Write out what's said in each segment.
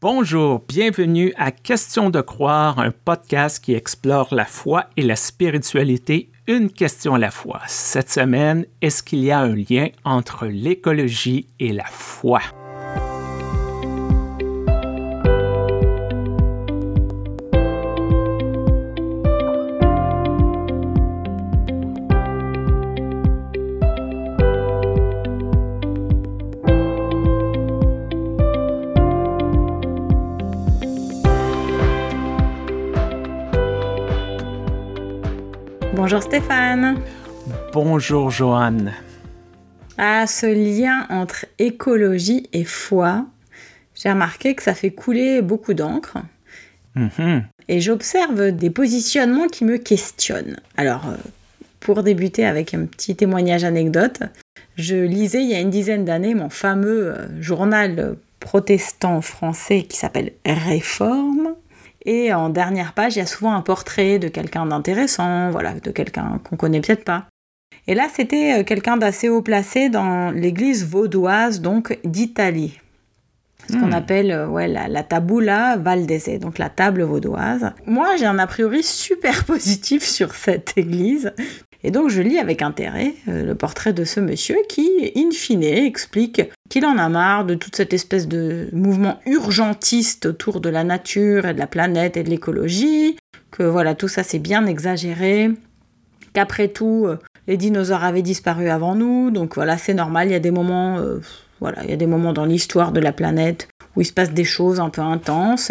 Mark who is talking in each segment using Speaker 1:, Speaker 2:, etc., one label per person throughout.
Speaker 1: Bonjour, bienvenue à Question de croire, un podcast qui explore la foi et la spiritualité, une question à la fois. Cette semaine, est-ce qu'il y a un lien entre l'écologie et la foi?
Speaker 2: Bonjour Stéphane.
Speaker 1: Bonjour Joanne.
Speaker 2: Ah, ce lien entre écologie et foi, j'ai remarqué que ça fait couler beaucoup d'encre.
Speaker 1: Mhm.
Speaker 2: Et j'observe des positionnements qui me questionnent. Alors, euh, pour débuter avec un petit témoignage anecdote, je lisais il y a une dizaine d'années mon fameux euh, journal protestant français qui s'appelle Réforme. Et en dernière page, il y a souvent un portrait de quelqu'un d'intéressant, voilà, de quelqu'un qu'on connaît peut-être pas. Et là, c'était euh, quelqu'un d'assez haut placé dans l'église vaudoise, donc d'Italie. Ce qu'on
Speaker 1: Hmm.
Speaker 2: appelle euh, ouais, la, la tabula valdese, donc la table vaudoise. Moi, j'ai un a priori super positif sur cette église. Et donc, je lis avec intérêt euh, le portrait de ce monsieur qui, in fine, explique qu'il en a marre de toute cette espèce de mouvement urgentiste autour de la nature et de la planète et de l'écologie, que voilà, tout ça c'est bien exagéré, qu'après tout, euh, les dinosaures avaient disparu avant nous, donc voilà, c'est normal, il y a des moments, euh, voilà, il y a des moments dans l'histoire de la planète où il se passe des choses un peu intenses,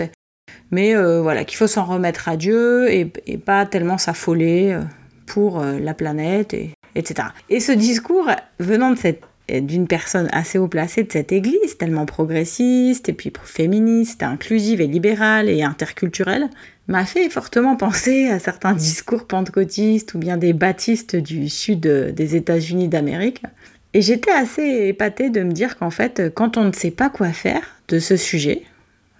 Speaker 2: mais voilà, qu'il faut s'en remettre à Dieu et, pas tellement s'affoler pour euh, la planète, et, etc. Et ce discours venant de cette d'une personne assez haut placée de cette église, tellement progressiste, et puis féministe, inclusive et libérale et interculturelle, m'a fait fortement penser à certains discours pentecôtistes ou bien des baptistes du sud des États-Unis d'Amérique. Et j'étais assez épatée de me dire qu'en fait, quand on ne sait pas quoi faire de ce sujet,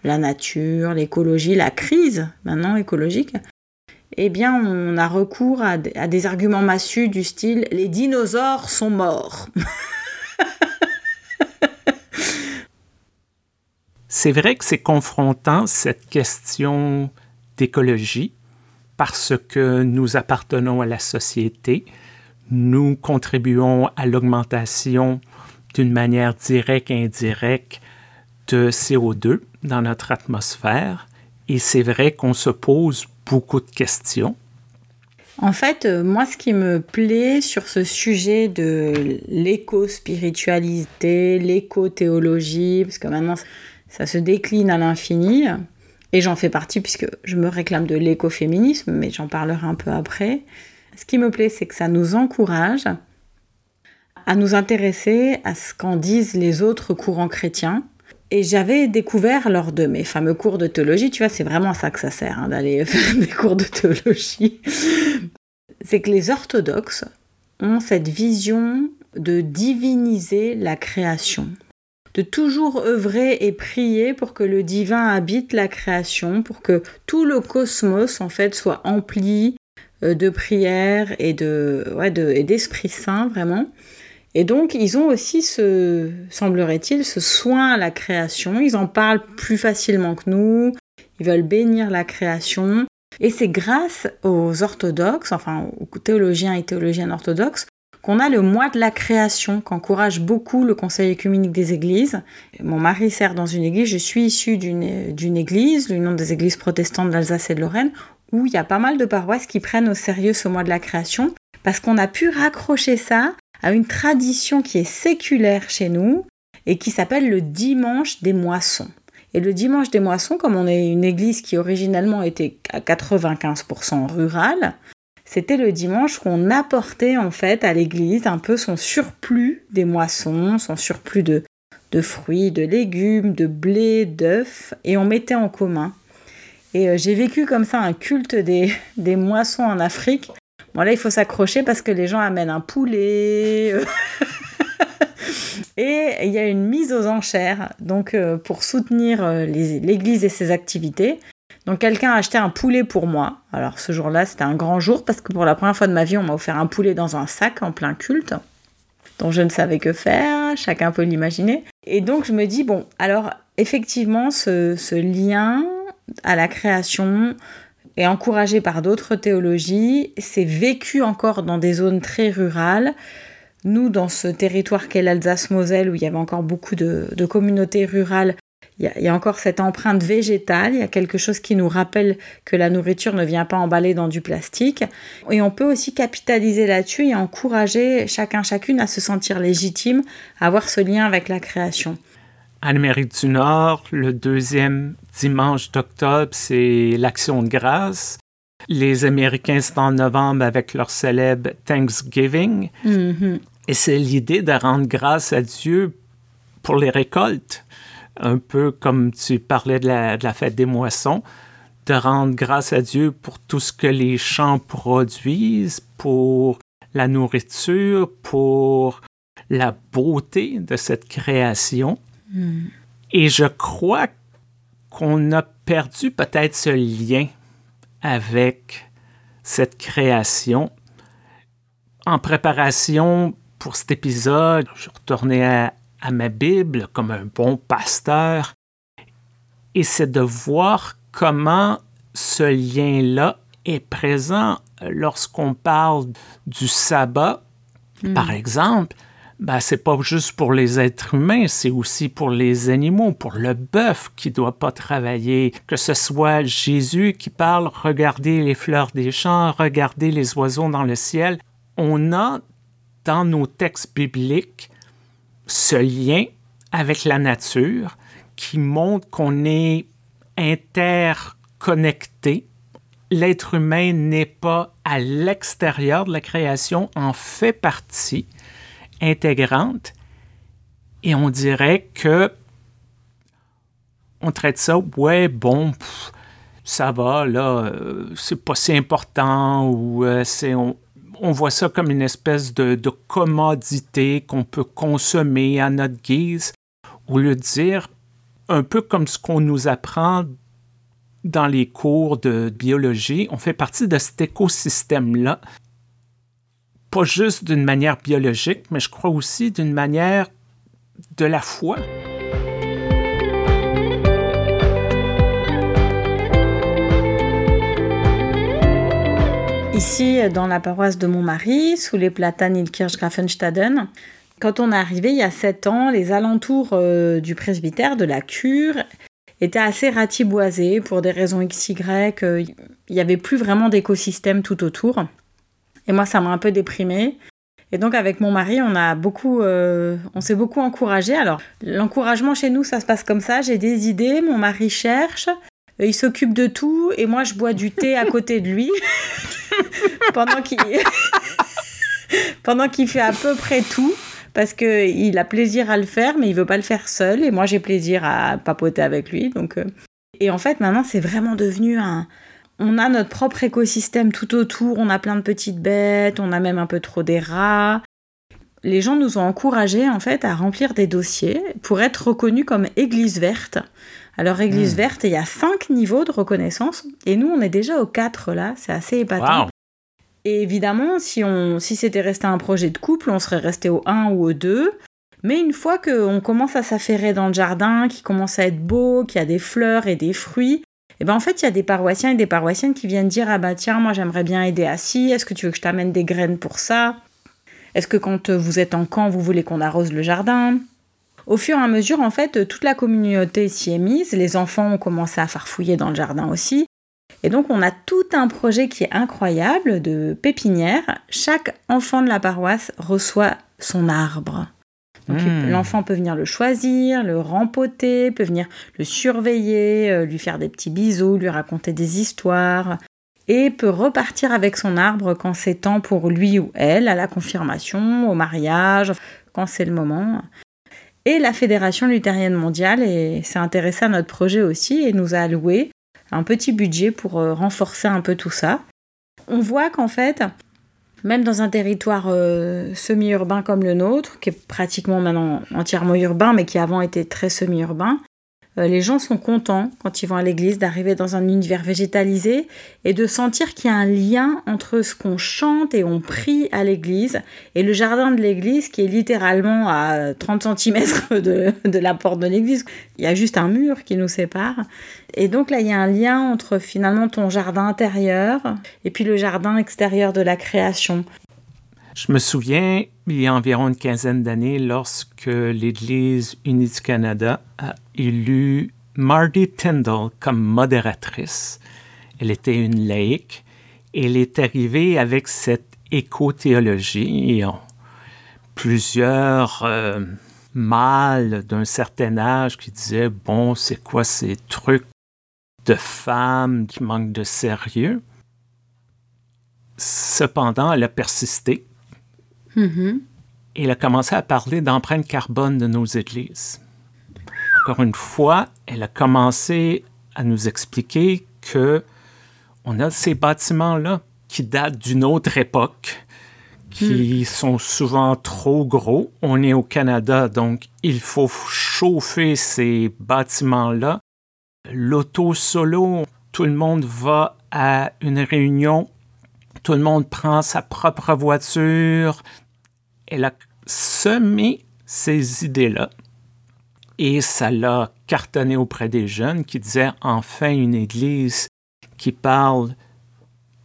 Speaker 2: la nature, l'écologie, la crise maintenant écologique, eh bien, on a recours à, des arguments massus du style les dinosaures sont morts.
Speaker 1: C'est vrai que c'est confrontant cette question d'écologie parce que nous appartenons à la société, nous contribuons à l'augmentation d'une manière directe et indirecte de CO2 dans notre atmosphère et c'est vrai qu'on se pose beaucoup de questions.
Speaker 2: En fait, euh, moi, ce qui me plaît sur ce sujet de l'éco-spiritualité, l'éco-théologie, parce que maintenant, ça se décline à l'infini, et j'en fais partie puisque je me réclame de l'écoféminisme, mais j'en parlerai un peu après. Ce qui me plaît, c'est que ça nous encourage à nous intéresser à ce qu'en disent les autres courants chrétiens. Et j'avais découvert lors de mes fameux cours de théologie, tu vois, c'est vraiment à ça que ça sert, hein, d'aller faire des cours de théologie, c'est que les orthodoxes ont cette vision de diviniser la création, de toujours œuvrer et prier pour que le divin habite la création, pour que tout le cosmos en fait soit empli euh, de prières et de ouais, d'esprit saint vraiment. Et donc ils ont aussi ce semblerait-il ce soin à la création, ils en parlent plus facilement que nous, ils veulent bénir la création. Et c'est grâce aux orthodoxes, enfin aux théologiens et théologiennes orthodoxes, qu'on a le mois de la création, qu'encourage beaucoup le Conseil écuménique des églises. Mon mari sert dans une église, je suis issue d'une, église, l'Union des églises protestantes d'Alsace et de Lorraine, où il y a pas mal de paroisses qui prennent au sérieux ce mois de la création, parce qu'on a pu raccrocher ça à une tradition qui est séculaire chez nous et qui s'appelle le dimanche des moissons. Et le dimanche des moissons, comme on est une église qui originellement était à 95% rurale, c'était le dimanche qu'on apportait en fait à l'église un peu son surplus des moissons, son surplus de, de fruits, de légumes, de blé, d'œufs, et on mettait en commun. Et euh, j'ai vécu comme ça un culte des, des moissons en Afrique. Là il faut s'accrocher parce que les gens amènent un poulet. euh, Et il y a une mise aux enchères, donc euh, pour soutenir euh, l'église et ses activités. Donc quelqu'un a acheté un poulet pour moi. Alors ce jour-là, c'était un grand jour parce que pour la première fois de ma vie, on m'a offert un poulet dans un sac en plein culte, dont je ne savais que faire, chacun peut l'imaginer. Et donc je me dis, bon, alors effectivement, ce lien à la création est encouragé par d'autres théologies. C'est vécu encore dans des zones très rurales. Nous, dans ce territoire qu'est l'Alsace-Moselle, où il y avait encore beaucoup de, de communautés rurales, il y, a, encore cette empreinte végétale, il y a quelque chose qui nous rappelle que la nourriture ne vient pas emballée dans du plastique. Et on peut aussi capitaliser là-dessus et encourager chacun, chacune à se sentir légitime, à avoir ce lien avec la création.
Speaker 1: En Amérique du Nord, le deuxième dimanche d'octobre, c'est l'Action de grâce. Les Américains, c'est en novembre avec leur célèbre Thanksgiving.
Speaker 2: Mm-hmm.
Speaker 1: Et c'est l'idée de rendre grâce à Dieu pour les récoltes un peu comme tu parlais de la, fête des moissons, de rendre grâce à Dieu pour tout ce que les champs produisent, pour la nourriture, pour la beauté de cette création. Et je crois qu'on a perdu peut-être ce lien avec cette création. En préparation pour cet épisode, je retournais à, à ma Bible comme un bon pasteur, et c'est de voir comment ce lien-là est présent lorsqu'on parle du sabbat,
Speaker 2: Hmm.
Speaker 1: par exemple. Ben, c'est pas juste pour les êtres humains, c'est aussi pour les animaux, pour le bœuf qui doit pas travailler, que ce soit Jésus qui parle, regardez les fleurs des champs, regardez les oiseaux dans le ciel. On a dans nos textes bibliques ce lien avec la nature qui montre qu'on est interconnecté. L'être humain n'est pas à l'extérieur de la création, en fait partie intégrante. Et on dirait que on traite ça, ouais, bon, ça va, là, euh, c'est pas si important, ou euh, c'est, on, voit ça comme une espèce de, de commodité qu'on peut consommer à notre guise, au lieu de dire un peu comme ce qu'on nous apprend dans les cours de biologie, on fait partie de cet écosystème-là, pas juste d'une manière biologique, mais je crois aussi d'une manière de la foi.
Speaker 2: Ici, dans la paroisse de mon mari, sous les platanes Ilkirch Grafenstaden, quand on est arrivé il y a sept ans, les alentours euh, du presbytère, de la cure, étaient assez ratiboisés pour des raisons XY. Euh, il n'y avait plus vraiment d'écosystème tout autour. Et moi, ça m'a un peu déprimée. Et donc, avec mon mari, on a beaucoup, euh, on s'est beaucoup encouragé. Alors, l'encouragement chez nous, ça se passe comme ça. J'ai des idées, mon mari cherche, euh, il s'occupe de tout, et moi, je bois du thé à côté de lui pendant qu'il pendant qu'il fait à peu près tout. Parce qu'il a plaisir à le faire, mais il veut pas le faire seul. Et moi, j'ai plaisir à papoter avec lui. Donc, euh. Et en fait, maintenant, c'est vraiment devenu un, on a notre propre écosystème tout autour, on a plein de petites bêtes, on a même un peu trop des rats. Les gens nous ont encouragés en fait à remplir des dossiers pour être reconnus comme église verte. Alors église
Speaker 1: Hmm.
Speaker 2: verte, il y a cinq niveaux de reconnaissance et nous on est déjà aux quatre là, c'est assez épatant.
Speaker 1: Wow!
Speaker 2: Et évidemment, si, on, si c'était resté un projet de couple, on serait resté au 1 ou au 2. Mais une fois qu'on commence à s'affairer dans le jardin, qu'il commence à être beau, qu'il y a des fleurs et des fruits, et ben en fait, il y a des paroissiens et des paroissiennes qui viennent dire Ah bah tiens, moi j'aimerais bien aider à ci, est-ce que tu veux que je t'amène des graines pour ça? Est-ce que quand euh, vous êtes en camp, vous voulez qu'on arrose le jardin? Au fur et à mesure, en fait, toute la communauté s'y est mise, les enfants ont commencé à farfouiller dans le jardin aussi. Et donc, on a tout un projet qui est incroyable de pépinière. Chaque enfant de la paroisse reçoit son arbre. Donc,
Speaker 1: Hmm.
Speaker 2: l'enfant peut venir le choisir, le rempoter, peut venir le surveiller, euh, lui faire des petits bisous, lui raconter des histoires, et peut repartir avec son arbre quand c'est temps pour lui ou elle, à la confirmation, au mariage, quand c'est le moment. Et la Fédération luthérienne mondiale s'est intéressée à notre projet aussi et nous a alloué un petit budget pour euh, renforcer un peu tout ça. On voit qu'en fait, même dans un territoire euh, semi-urbain comme le nôtre, qui est pratiquement maintenant entièrement urbain, mais qui avant était très semi-urbain, euh, les gens sont contents quand ils vont à l'église d'arriver dans un univers végétalisé et de sentir qu'il y a un lien entre ce qu'on chante et on prie à l'église et le jardin de l'église qui est littéralement à 30 cm de, de la porte de l'église. Il y a juste un mur qui nous sépare. Et donc là, il y a un lien entre finalement ton jardin intérieur et puis le jardin extérieur de la création.
Speaker 1: Je me souviens, il y a environ une quinzaine d'années, lorsque l'Église unie du Canada a élu Marty Tyndall comme modératrice. Elle était une laïque elle est arrivée avec cette éco-théologie. Plusieurs euh, mâles d'un certain âge qui disaient Bon, c'est quoi ces trucs de femmes qui manquent de sérieux? Cependant, elle a persisté
Speaker 2: Mm-hmm.
Speaker 1: elle a commencé à parler d'empreinte carbone de nos églises. Encore une fois, elle a commencé à nous expliquer que on a ces bâtiments-là qui datent d'une autre époque, qui sont souvent trop gros. On est au Canada, donc il faut chauffer ces bâtiments-là. L'auto solo, tout le monde va à une réunion, tout le monde prend sa propre voiture, elle a semé ces idées-là et ça l'a cartonné auprès des jeunes qui disaient enfin une Église qui parle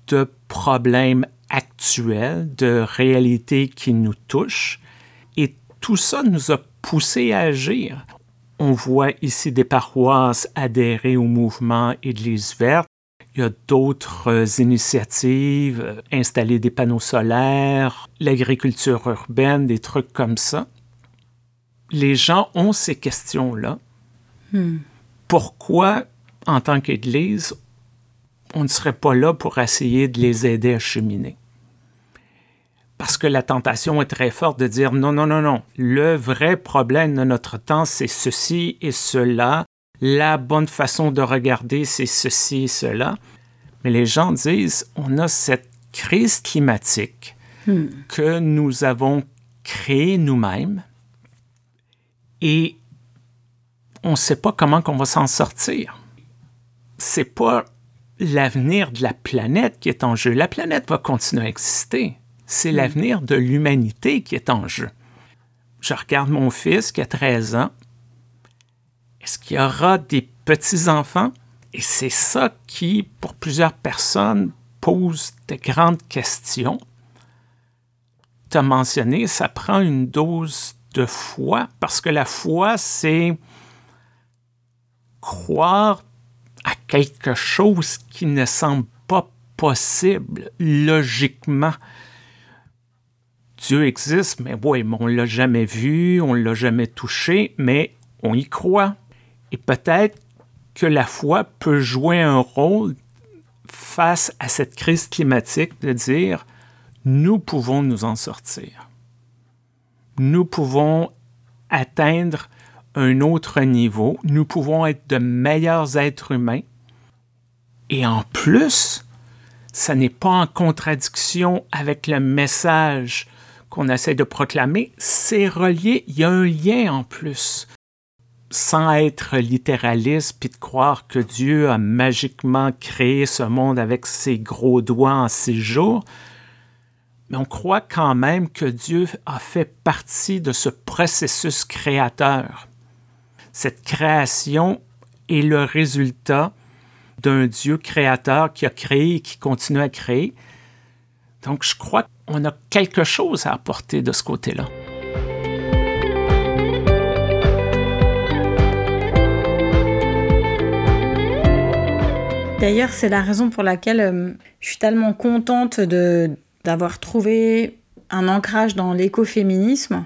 Speaker 1: de problèmes actuels, de réalités qui nous touchent. Et tout ça nous a poussé à agir. On voit ici des paroisses adhérer au mouvement Église verte il y a d'autres euh, initiatives, euh, installer des panneaux solaires, l'agriculture urbaine, des trucs comme ça. Les gens ont ces questions-là.
Speaker 2: Hmm.
Speaker 1: Pourquoi, en tant qu'Église, on ne serait pas là pour essayer de les aider à cheminer? Parce que la tentation est très forte de dire non, non, non, non. Le vrai problème de notre temps, c'est ceci et cela la bonne façon de regarder, c'est ceci et cela. Mais les gens disent, on a cette crise climatique
Speaker 2: Hmm.
Speaker 1: que nous avons créée nous-mêmes et on ne sait pas comment qu'on va s'en sortir. C'est pas l'avenir de la planète qui est en jeu. La planète va continuer à exister. C'est l'avenir de l'humanité qui est en jeu. Je regarde mon fils qui a 13 ans. Est-ce qu'il y aura des petits-enfants? Et c'est ça qui, pour plusieurs personnes, pose de grandes questions. Tu as mentionné, ça prend une dose de foi, parce que la foi, c'est croire à quelque chose qui ne semble pas possible logiquement. Dieu existe, mais oui, on l'a jamais vu, on l'a jamais touché, mais on y croit. Et peut-être que la foi peut jouer un rôle face à cette crise climatique de dire, nous pouvons nous en sortir. Nous pouvons atteindre un autre niveau, nous pouvons être de meilleurs êtres humains. Et en plus, ça n'est pas en contradiction avec le message qu'on essaie de proclamer, c'est relié, il y a un lien en plus sans être littéraliste puis de croire que Dieu a magiquement créé ce monde avec ses gros doigts en six jours, mais on croit quand même que Dieu a fait partie de ce processus créateur. Cette création est le résultat d'un Dieu créateur qui a créé et qui continue à créer. Donc je crois qu'on a quelque chose à apporter de ce côté-là.
Speaker 2: D'ailleurs, c'est la raison pour laquelle euh, je suis tellement contente d'avoir trouvé un ancrage dans l'écoféminisme.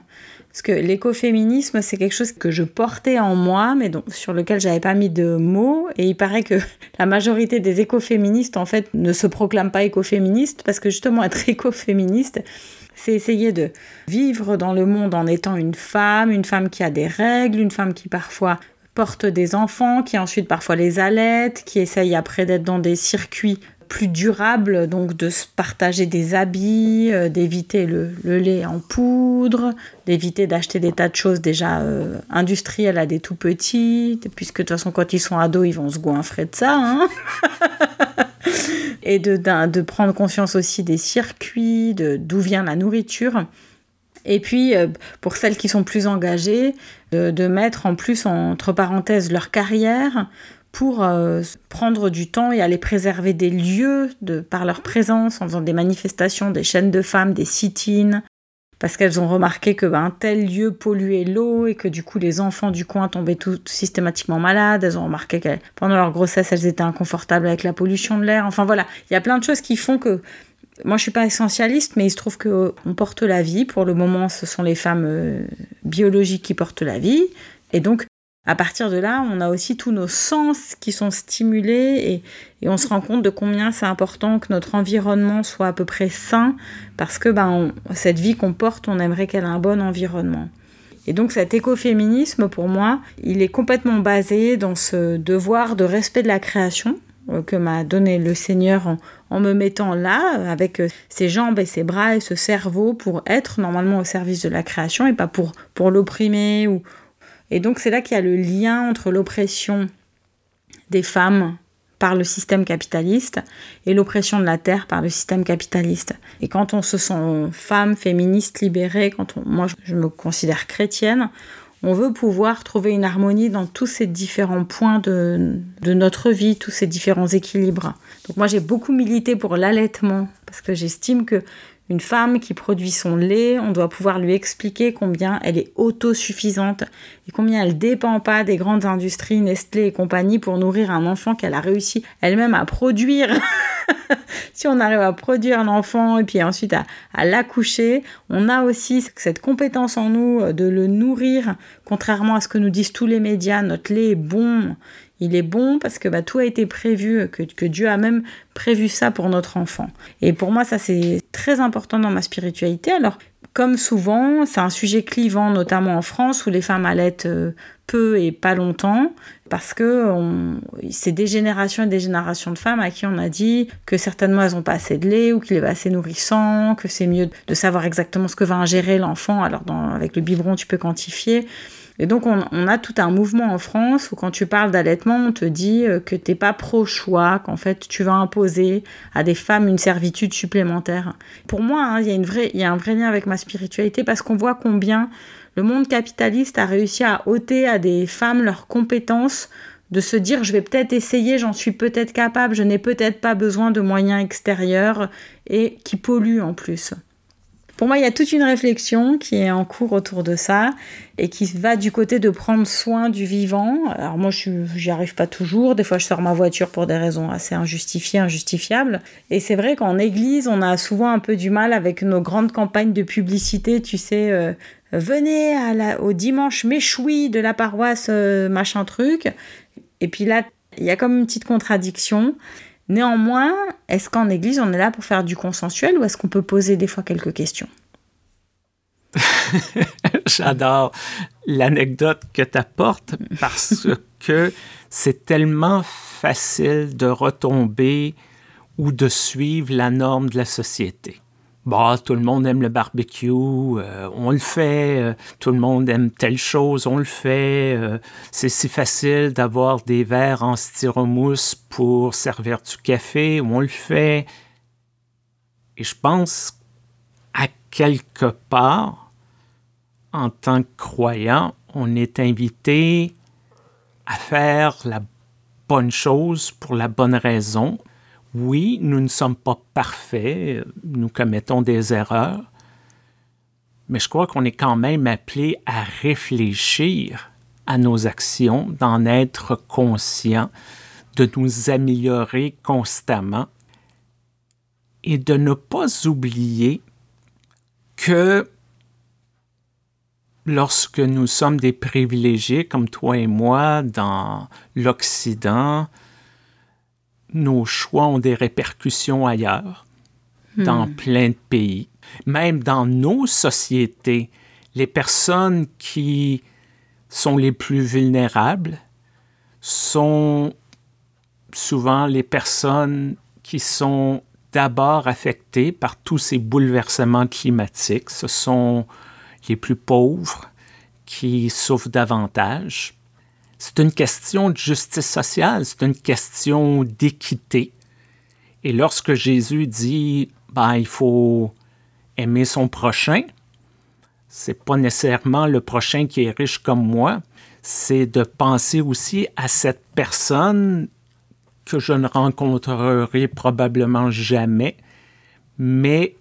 Speaker 2: Parce que l'écoféminisme, c'est quelque chose que je portais en moi, mais sur lequel j'avais pas mis de mots. Et il paraît que la majorité des écoféministes, en fait, ne se proclament pas écoféministes, parce que justement, être écoféministe, c'est essayer de vivre dans le monde en étant une femme, une femme qui a des règles, une femme qui parfois porte des enfants, qui ensuite parfois les allaitent, qui essaye après d'être dans des circuits plus durable, donc de se partager des habits, euh, d'éviter le, lait en poudre, d'éviter d'acheter des tas de choses déjà euh, industrielles à des tout petits, puisque de toute façon quand ils sont ados, ils vont se goinfrer de ça. Hein et de, de, prendre conscience aussi des circuits, d'où vient la nourriture. Et puis, euh, pour celles qui sont plus engagées, de mettre en plus entre parenthèses leur carrière pour euh, prendre du temps et aller préserver des lieux par leur présence en faisant des manifestations, des chaînes de femmes, des sit-ins, parce qu'elles ont remarqué que ben, tel lieu polluait l'eau et que du coup les enfants du coin tombaient tout, systématiquement malades. Elles ont remarqué que pendant leur grossesse elles étaient inconfortables avec la pollution de l'air. Enfin voilà, il y a plein de choses qui font que moi je suis pas essentialiste, mais il se trouve que on porte la vie. Pour le moment, ce sont les femmes euh, biologiques qui portent la vie. Et donc, à partir de là, on a aussi tous nos sens qui sont stimulés et, on se rend compte de combien c'est important que notre environnement soit à peu près sain parce que ben, cette vie qu'on porte, on aimerait qu'elle ait un bon environnement. Et donc cet écoféminisme, pour moi, il est complètement basé dans ce devoir de respect de la création que m'a donné le Seigneur en, me mettant là, avec euh, ses jambes et ses bras et ce cerveau pour être normalement au service de la création et pas pour, pour l'opprimer ou, et donc c'est là qu'il y a le lien entre l'oppression des femmes par le système capitaliste et l'oppression de la terre par le système capitaliste. Et quand on se sent femme, féministe, libérée, quand on, moi je me considère chrétienne, on veut pouvoir trouver une harmonie dans tous ces différents points de, notre vie, tous ces différents équilibres. Donc moi j'ai beaucoup milité pour l'allaitement parce que j'estime que une femme qui produit son lait, on doit pouvoir lui expliquer combien elle est autosuffisante et combien elle dépend pas des grandes industries Nestlé et compagnie pour nourrir un enfant qu'elle a réussi elle-même à produire. si on arrive à produire un enfant et puis ensuite à, à l'accoucher, on a aussi cette compétence en nous de le nourrir, contrairement à ce que nous disent tous les médias, notre lait est bon, il est bon parce que bah, tout a été prévu, que, Dieu a même prévu ça pour notre enfant. Et pour moi, ça c'est très important dans ma spiritualité. Alors, comme souvent, c'est un sujet clivant, notamment en France, où les femmes allaitent euh, peu et pas longtemps, parce que c'est des générations et des générations de femmes à qui on a dit que certainement elles n'ont pas assez de lait ou qu'il est pas assez nourrissant, que c'est mieux de savoir exactement ce que va ingérer l'enfant. Alors, avec le biberon, tu peux quantifier. Et donc, on, a tout un mouvement en France où quand tu parles d'allaitement, on te dit euh, que tu n'es pas pro-choix, qu'en fait, tu vas imposer à des femmes une servitude supplémentaire. Pour moi, hein, il y, y a un vrai lien avec ma spiritualité parce qu'on voit combien le monde capitaliste a réussi à ôter à des femmes leurs compétences de se dire je vais peut-être essayer, j'en suis peut-être capable, je n'ai peut-être pas besoin de moyens extérieurs et qui polluent en plus. Pour moi, il y a toute une réflexion qui est en cours autour de ça et qui va du côté de prendre soin du vivant. Alors moi, je n'y arrive pas toujours. Des fois, je sors ma voiture pour des raisons assez injustifiées, injustifiables. Et c'est vrai qu'en église, on a souvent un peu du mal avec nos grandes campagnes de publicité, tu sais. Euh, venez à la, au dimanche méchoui de la paroisse euh, machin truc. Et puis là, il y a comme une petite contradiction. Néanmoins, est-ce qu'en Église, on est là pour faire du consensuel ou est-ce qu'on peut poser des fois quelques questions?
Speaker 1: J'adore l'anecdote que tu apportes parce que c'est tellement facile de retomber ou de suivre la norme de la société bah, tout le monde aime le barbecue, euh, on le fait, euh, tout le monde aime telle chose, on le fait. Euh, c'est si facile d'avoir des verres en styromousse pour servir du café, on le fait. Et je pense à quelque part, en tant que croyant, on est invité à faire la bonne chose pour la bonne raison, oui, nous ne sommes pas parfaits, nous commettons des erreurs, mais je crois qu'on est quand même appelé à réfléchir à nos actions, d'en être conscient, de nous améliorer constamment et de ne pas oublier que lorsque nous sommes des privilégiés comme toi et moi dans l'Occident, nos choix ont des répercussions ailleurs, dans hmm. plein de pays. Même dans nos sociétés, les personnes qui sont les plus vulnérables sont souvent les personnes qui sont d'abord affectés par tous ces bouleversements climatiques. Ce sont les plus pauvres qui souffrent davantage. C'est une question de justice sociale, c'est une question d'équité. Et lorsque Jésus dit, ben, il faut aimer son prochain, c'est pas nécessairement le prochain qui est riche comme moi, c'est de penser aussi à cette personne que je ne rencontrerai probablement jamais, mais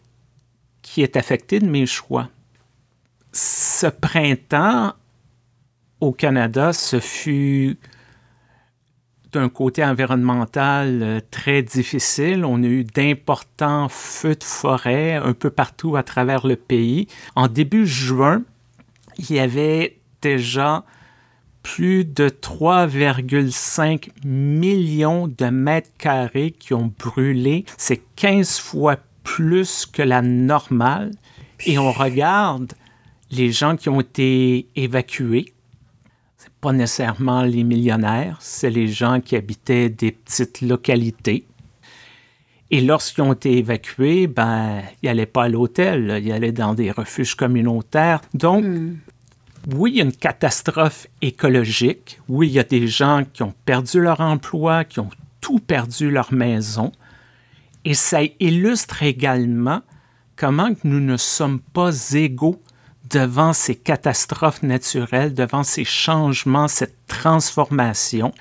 Speaker 1: qui est affectée de mes choix. Ce printemps au Canada, ce fut d'un côté environnemental euh, très difficile. On a eu d'importants feux de forêt un peu partout à travers le pays. En début juin, il y avait déjà plus de 3,5 millions de mètres carrés qui ont brûlé. C'est 15 fois plus que la normale. Et on regarde les gens qui ont été évacués pas nécessairement les millionnaires, c'est les gens qui habitaient des petites localités. Et lorsqu'ils ont été évacués, ben, ils n'allaient pas à l'hôtel, ils allaient dans des refuges communautaires. Donc, hmm. oui, il y a une catastrophe écologique. Oui, il y a des gens qui ont perdu leur emploi, qui ont tout perdu leur maison. Et ça illustre également comment nous ne sommes pas égaux devant ces catastrophes naturelles, devant ces changements, cette transformation.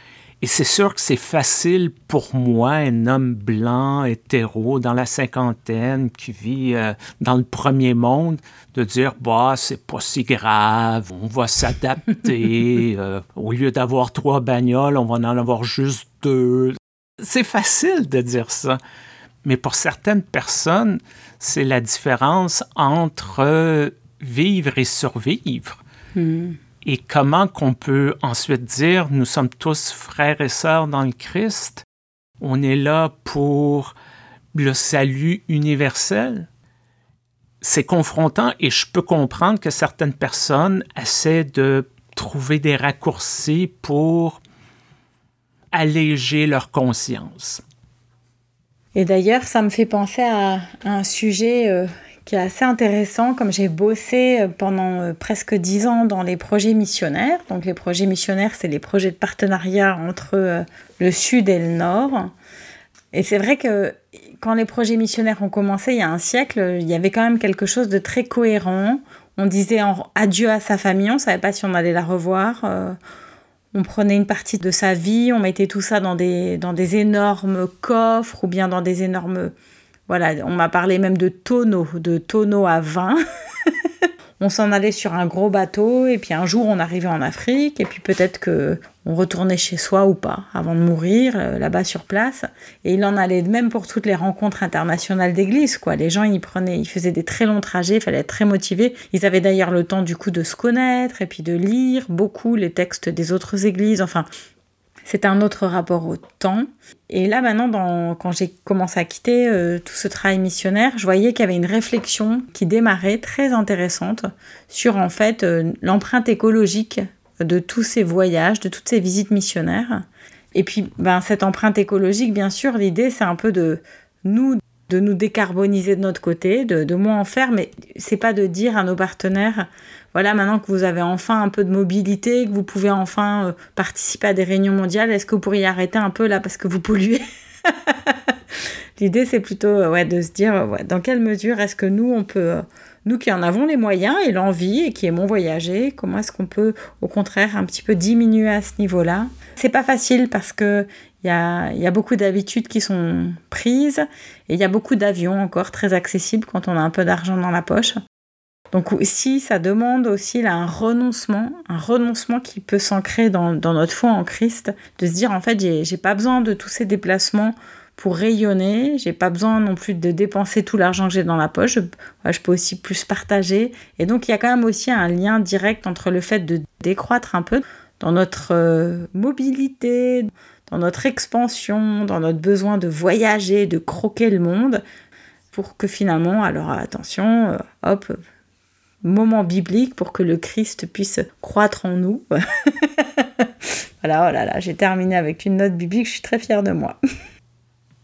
Speaker 1: Et c'est sûr que c'est facile pour moi, un homme blanc, hétéro, dans la cinquantaine, qui vit euh, dans le premier monde, de dire bah c'est pas si grave, on va s'adapter. Euh, au lieu d'avoir trois bagnoles, on va en avoir juste deux. C'est facile de dire ça. Mais pour certaines personnes, c'est la différence entre vivre et survivre. Hmm. Et comment qu'on peut ensuite dire, nous sommes tous frères et sœurs dans le Christ, on est là pour le salut universel? C'est confrontant et je peux comprendre que certaines personnes essaient de trouver des raccourcis pour alléger leur conscience.
Speaker 2: Et d'ailleurs, ça me fait penser à un sujet euh, qui est assez intéressant, comme j'ai bossé euh, pendant euh, presque dix ans dans les projets missionnaires. Donc les projets missionnaires, c'est les projets de partenariat entre euh, le Sud et le Nord. Et c'est vrai que quand les projets missionnaires ont commencé il y a un siècle, il y avait quand même quelque chose de très cohérent. On disait adieu à sa famille, on ne savait pas si on allait la revoir. on prenait une partie de sa vie, on mettait tout ça dans des, dans des énormes coffres ou bien dans des énormes voilà, on m'a parlé même de tonneaux, de tonneaux à vin. on s'en allait sur un gros bateau et puis un jour on arrivait en Afrique et puis peut-être que on retournait chez soi ou pas avant de mourir euh, là-bas sur place. Et il en allait de même pour toutes les rencontres internationales d'église quoi. Les gens ils prenaient ils faisaient des très longs trajets il fallait être très motivé ils avaient d'ailleurs le temps du coup de se connaître et puis de lire beaucoup les textes des autres églises. Enfin c'est un autre rapport au temps. Et là maintenant, quand j'ai commencé à quitter euh, tout ce travail missionnaire, je voyais qu'il y avait une réflexion qui démarrait très intéressante sur en fait euh, l'empreinte écologique de tous ces voyages, de toutes ces visites missionnaires. Et puis, ben, cette empreinte écologique, bien sûr, l'idée, c'est un peu de nous de nous décarboniser de notre côté, de, de moins en faire, mais c'est pas de dire à nos partenaires, voilà, maintenant que vous avez enfin un peu de mobilité, que vous pouvez enfin euh, participer à des réunions mondiales, est-ce que vous pourriez arrêter un peu là parce que vous polluez? L'idée, c'est plutôt euh, ouais, de se dire dans quelle mesure est-ce que nous, on peut, euh, nous qui en avons les moyens et l'envie et qui aimons voyager, comment est-ce qu'on peut au contraire un petit peu diminuer à ce niveau-là? C'est pas facile parce que il a, y a, beaucoup d'habitudes qui sont prises et il y a beaucoup d'avions encore très accessibles quand on a un peu d'argent dans la poche. Donc si ça demande aussi là, un renoncement, un renoncement qui peut s'ancrer dans, notre foi en Christ, de se dire en fait j'ai pas besoin de tous ces déplacements pour rayonner, j'ai pas besoin non plus de dépenser tout l'argent que j'ai dans la poche, je, je, peux aussi plus partager. Et donc il y a quand même aussi un lien direct entre le fait de décroître un peu dans notre euh, mobilité, dans notre expansion, dans notre besoin de voyager, de croquer le monde, pour que finalement, alors attention, euh, hop, moment biblique pour que le Christ puisse croître en nous. voilà, oh là là, j'ai terminé avec une note biblique, je suis très fière de moi.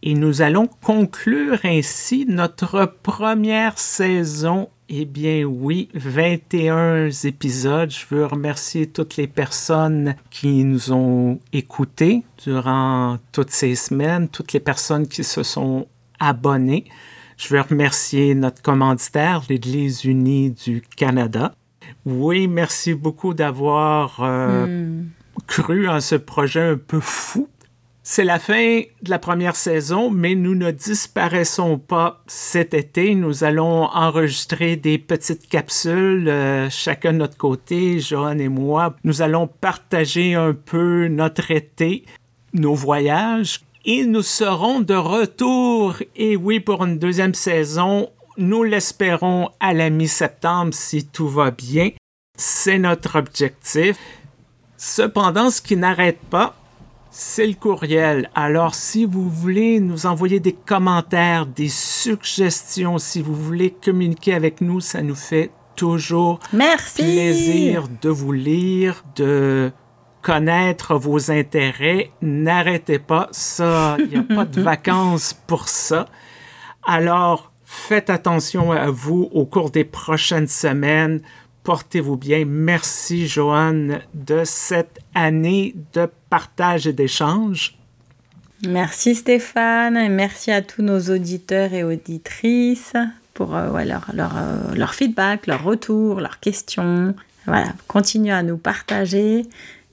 Speaker 1: Et nous allons conclure ainsi notre première saison. Eh bien oui, 21 épisodes. Je veux remercier toutes les personnes qui nous ont écoutés durant toutes ces semaines, toutes les personnes qui se sont abonnées. Je veux remercier notre commanditaire, l'Église unie du Canada. Oui, merci beaucoup d'avoir euh, hmm. cru en ce projet un peu fou c'est la fin de la première saison, mais nous ne disparaissons pas cet été. Nous allons enregistrer des petites capsules, euh, chacun de notre côté, Johan et moi. Nous allons partager un peu notre été, nos voyages, et nous serons de retour, et oui, pour une deuxième saison. Nous l'espérons à la mi-septembre si tout va bien. C'est notre objectif. Cependant, ce qui n'arrête pas, c'est le courriel. Alors, si vous voulez nous envoyer des commentaires, des suggestions, si vous voulez communiquer avec nous, ça nous fait toujours plaisir de vous lire, de connaître vos intérêts. N'arrêtez pas ça. Il n'y a pas de vacances pour ça. Alors, faites attention à vous au cours des prochaines semaines portez-vous bien. Merci, Joanne, de cette année de partage et d'échange.
Speaker 2: Merci, Stéphane, et merci à tous nos auditeurs et auditrices pour euh, euh, leur, feedback, leur retour, leurs questions. Voilà, continuez à nous partager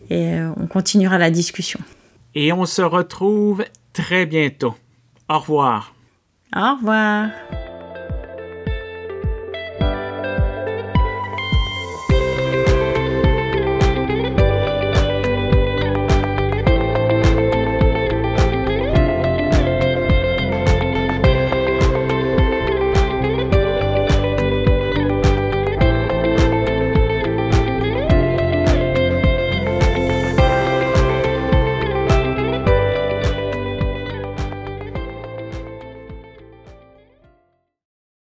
Speaker 2: et euh, on continuera la discussion.
Speaker 1: Et on se retrouve très bientôt. Au revoir.
Speaker 2: Au revoir.